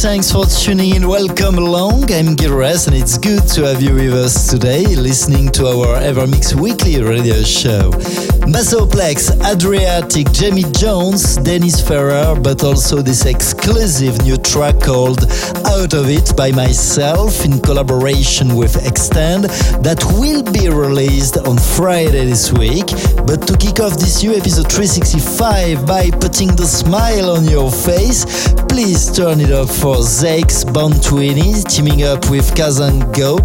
Thanks for tuning in. Welcome along. I'm Gilres, and it's good to have you with us today, listening to our Evermix Weekly radio show. Maceo Plex, Adriatic, Jamie Jones, Dennis Ferrer, but also this exclusive new track called Out of It by myself in collaboration with Extend that will be released on Friday this week. But to kick off this new episode 365 by putting the smile on your face, please turn it up for Zakes Bantwini teaming up with Kasango.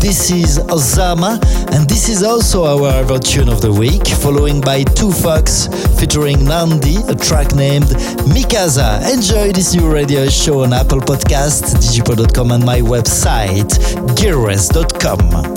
This is Osama, and this is also our tune of the week, by Two Fox featuring Nandi, a track named Mikasa. Enjoy this new radio show on Apple Podcast, digipod.com, and my website, gearres.com.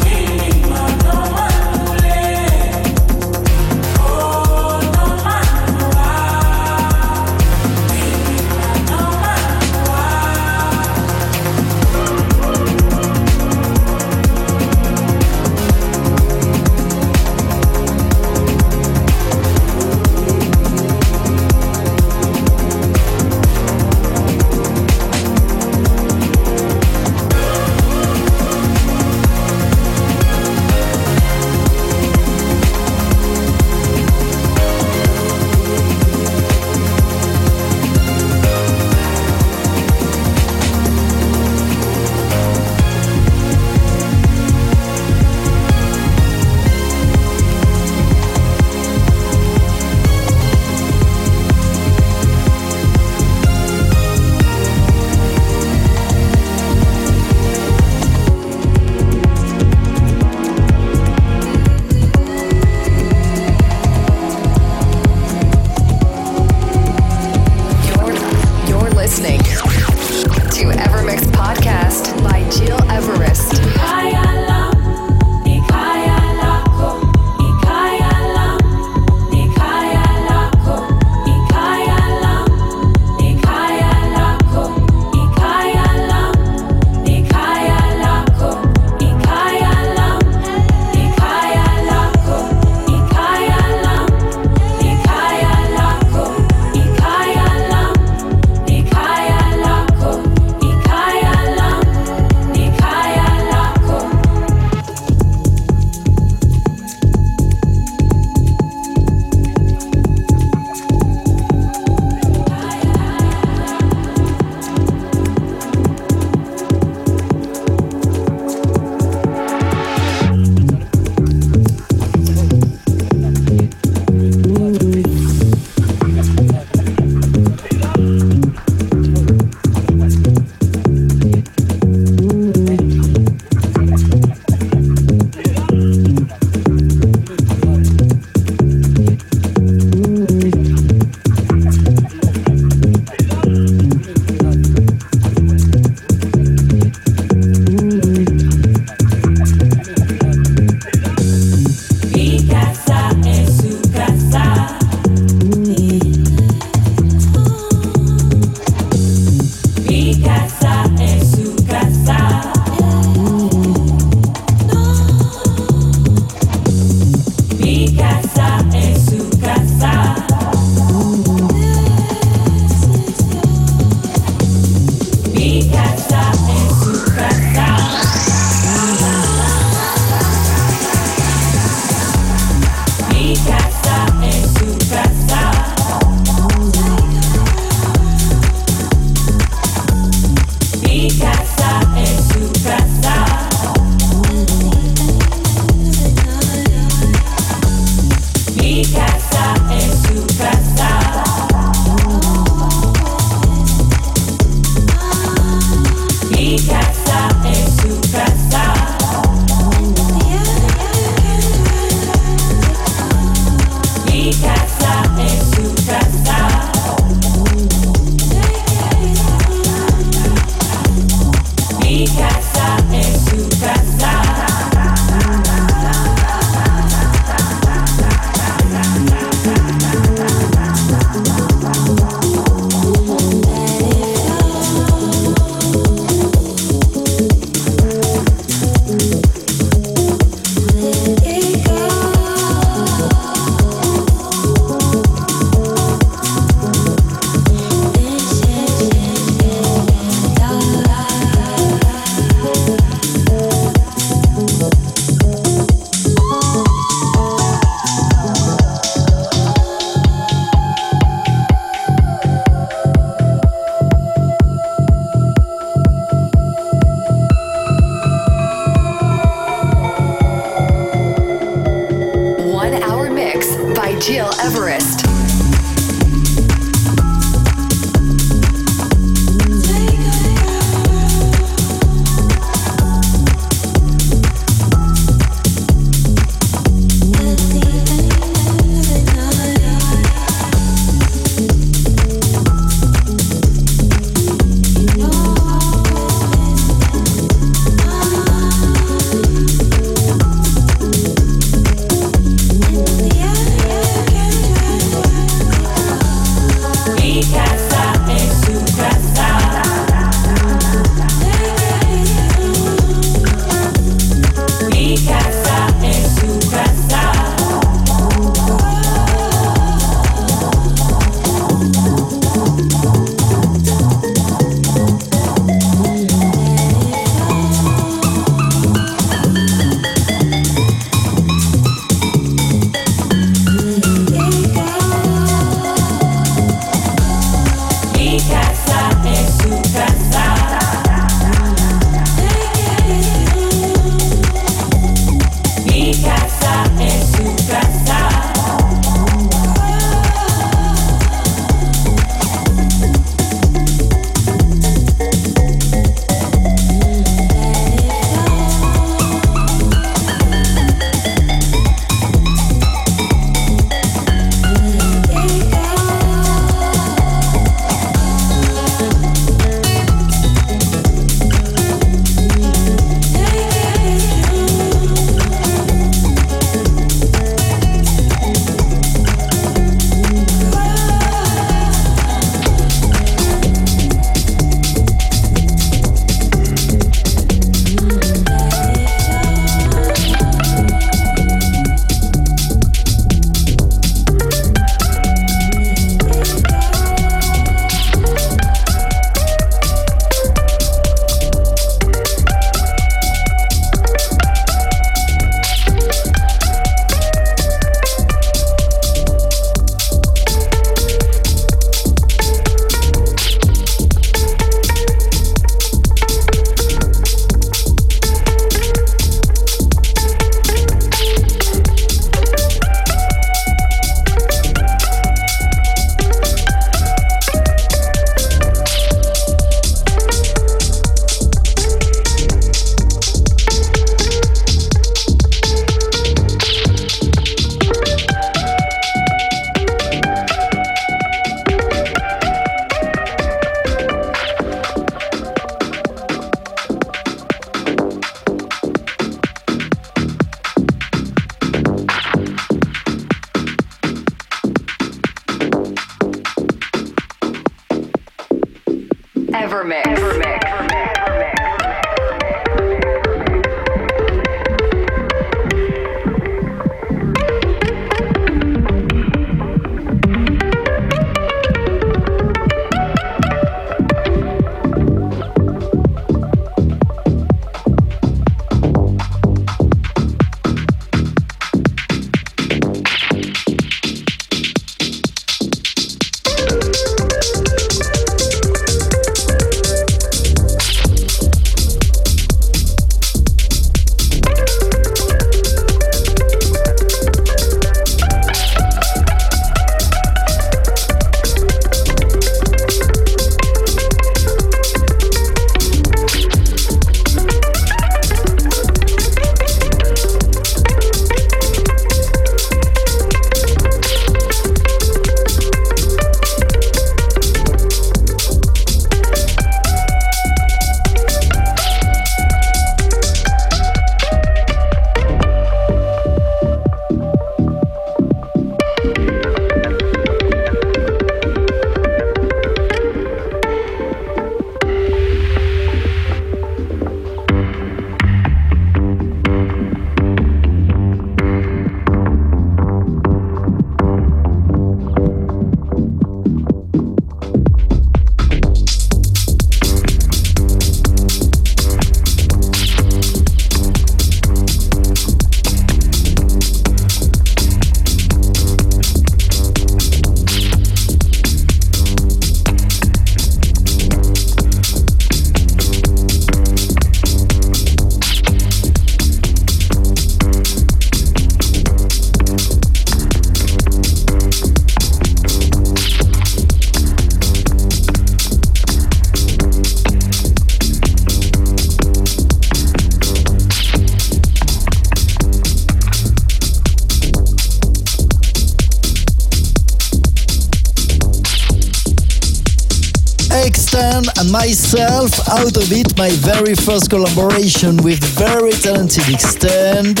myself out of it my very first collaboration with very talented Extend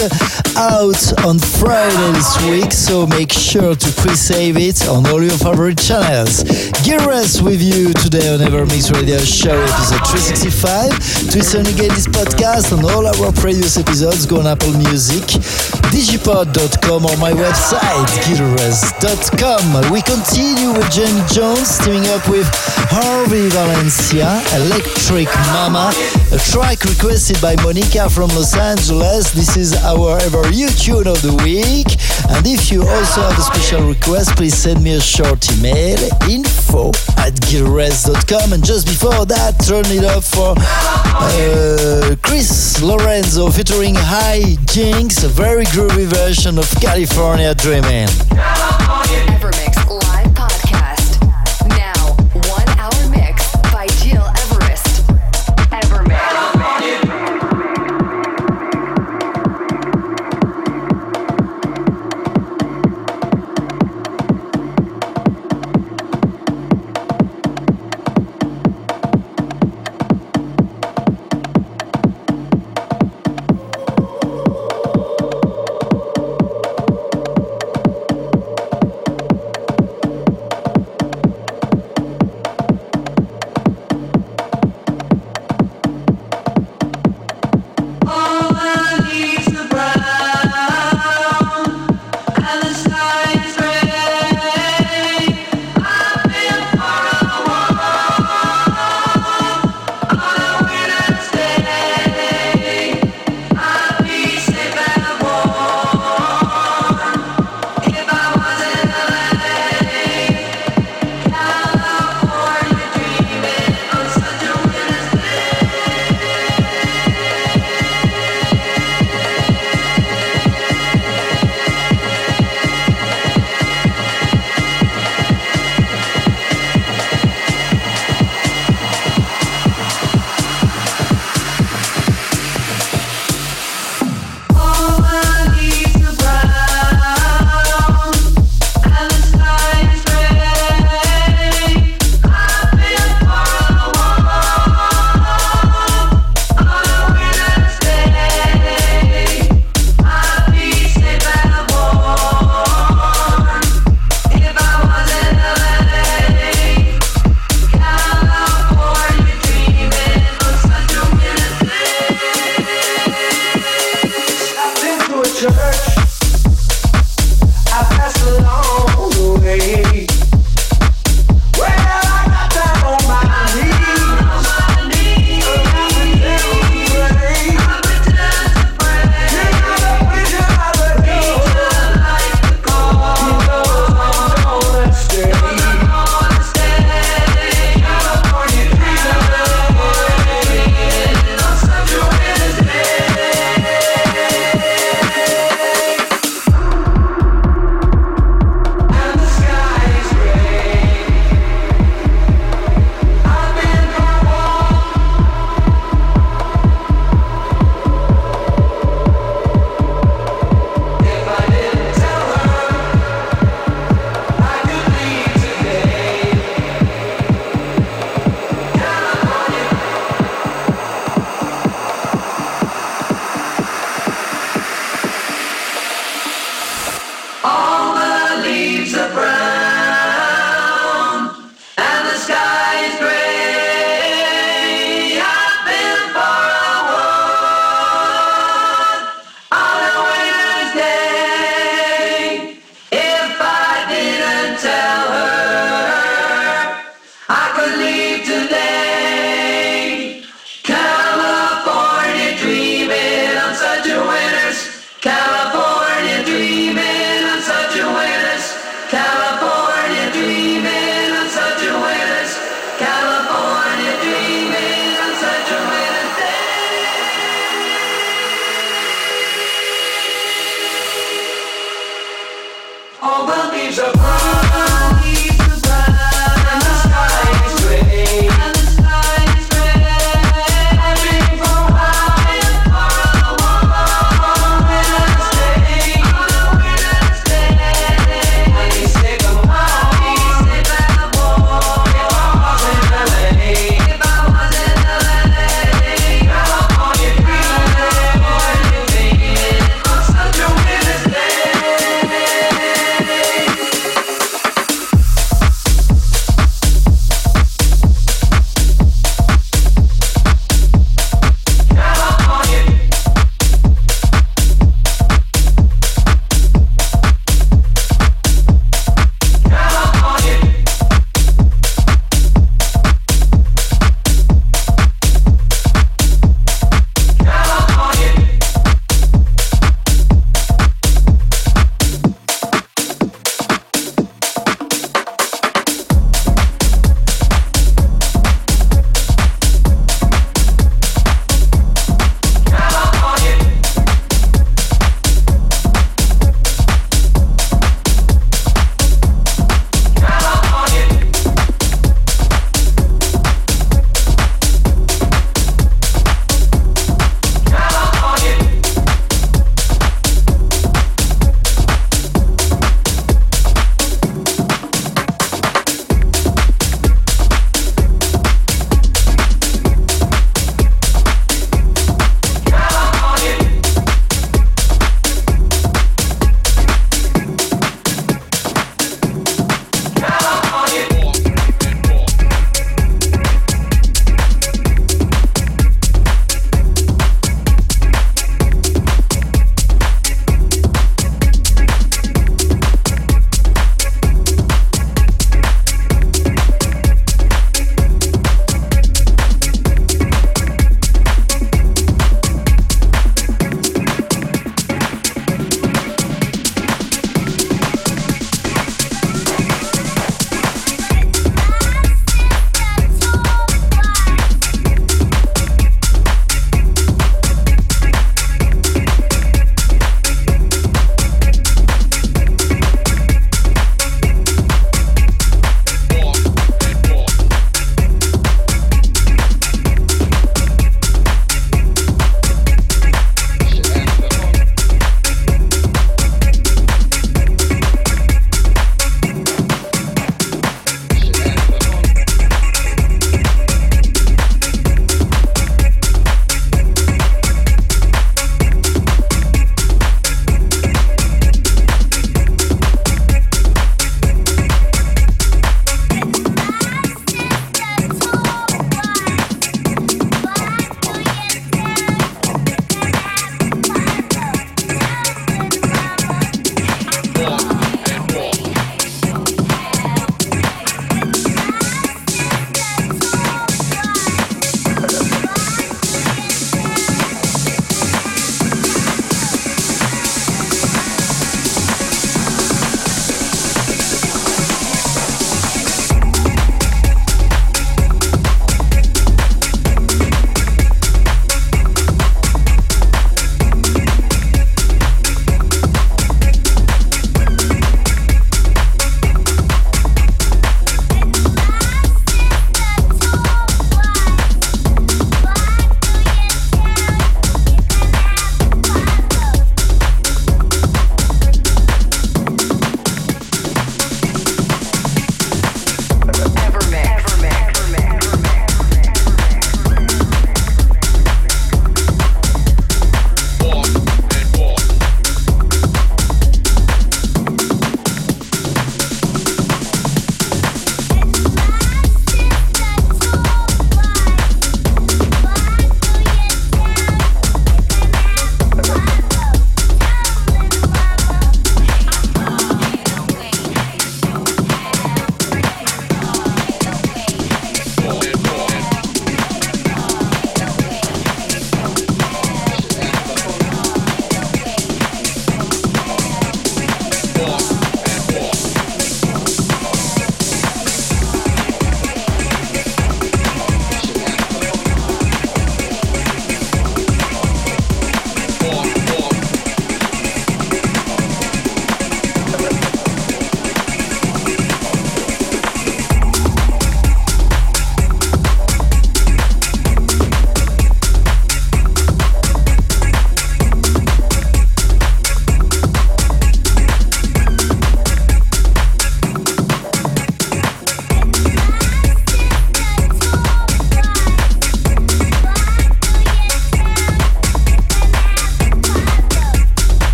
out on Friday this week so make sure to pre-save it on all your favorite channels. Gires with you today on Evermix Radio Show episode 365. To listen again this podcast and all our previous episodes go on Apple Music, digipod.com or my website gilres.com. We continue with Jamie Jones teaming up with Harvey Valencia, Electric Mama, a track requested by Monica from Los Angeles. This is our ever you tune of the week. And if you also have a special request, please send me a short email info at gilres.com. And just before that, turn it up for uh, Chris Lorenzo featuring High Jinx, a very groovy version of California Dreaming. Maceo Plex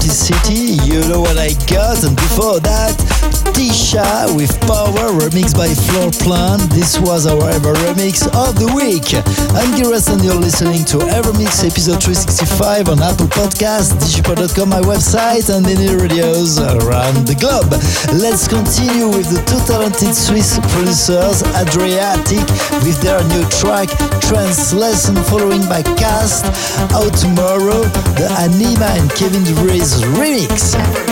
Liberty City, You Know What I Got, and before that, Tisha with Power, remixed by Floorplan. This was our Ever Remix of the Week. I'm Giras and you're listening to Evermix episode 365 on Apple Podcasts, digipod.com, my website, and any radios around the globe. Let's continue with the two talented Swiss producers, Adriatique, with their new track, Trance Lesson, following by Cast, Out Tomorrow, the Anyma and Kevin de Vries remix.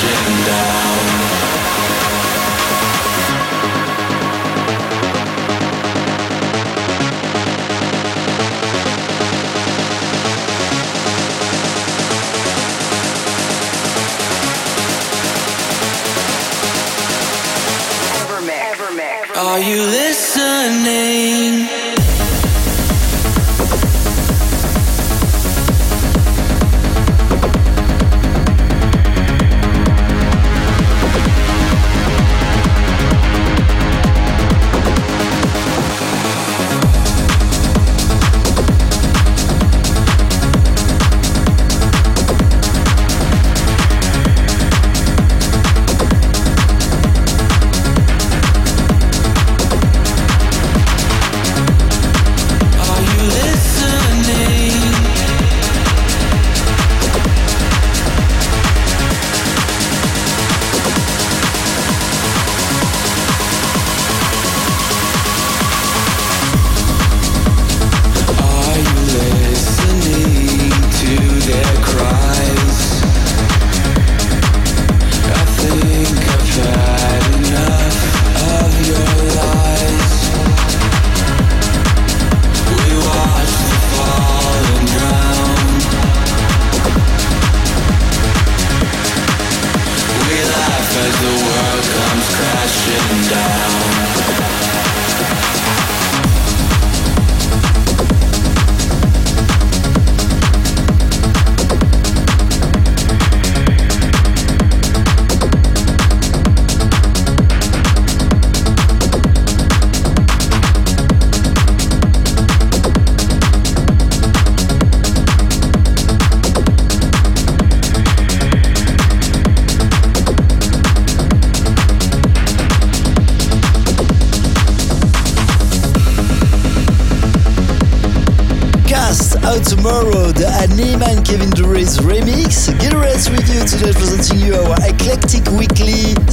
crashing down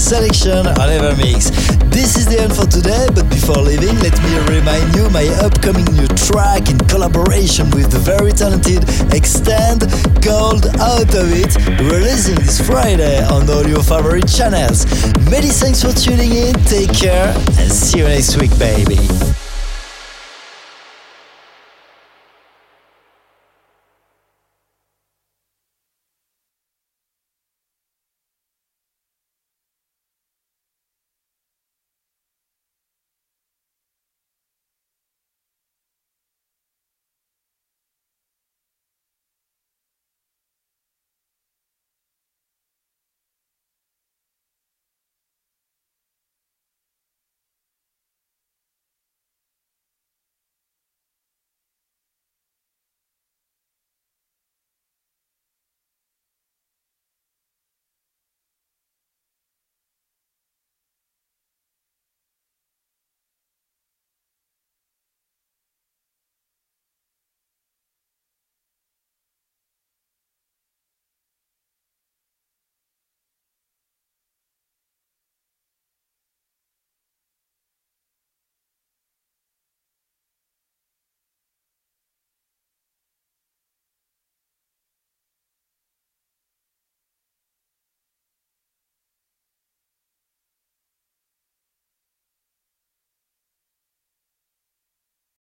selection on Evermix. This is the end for today, but before leaving, let me remind you my upcoming new track in collaboration with the very talented Extend called Out of It, releasing this Friday on all your favorite channels. Many thanks for tuning in, take care, and see you next week, baby.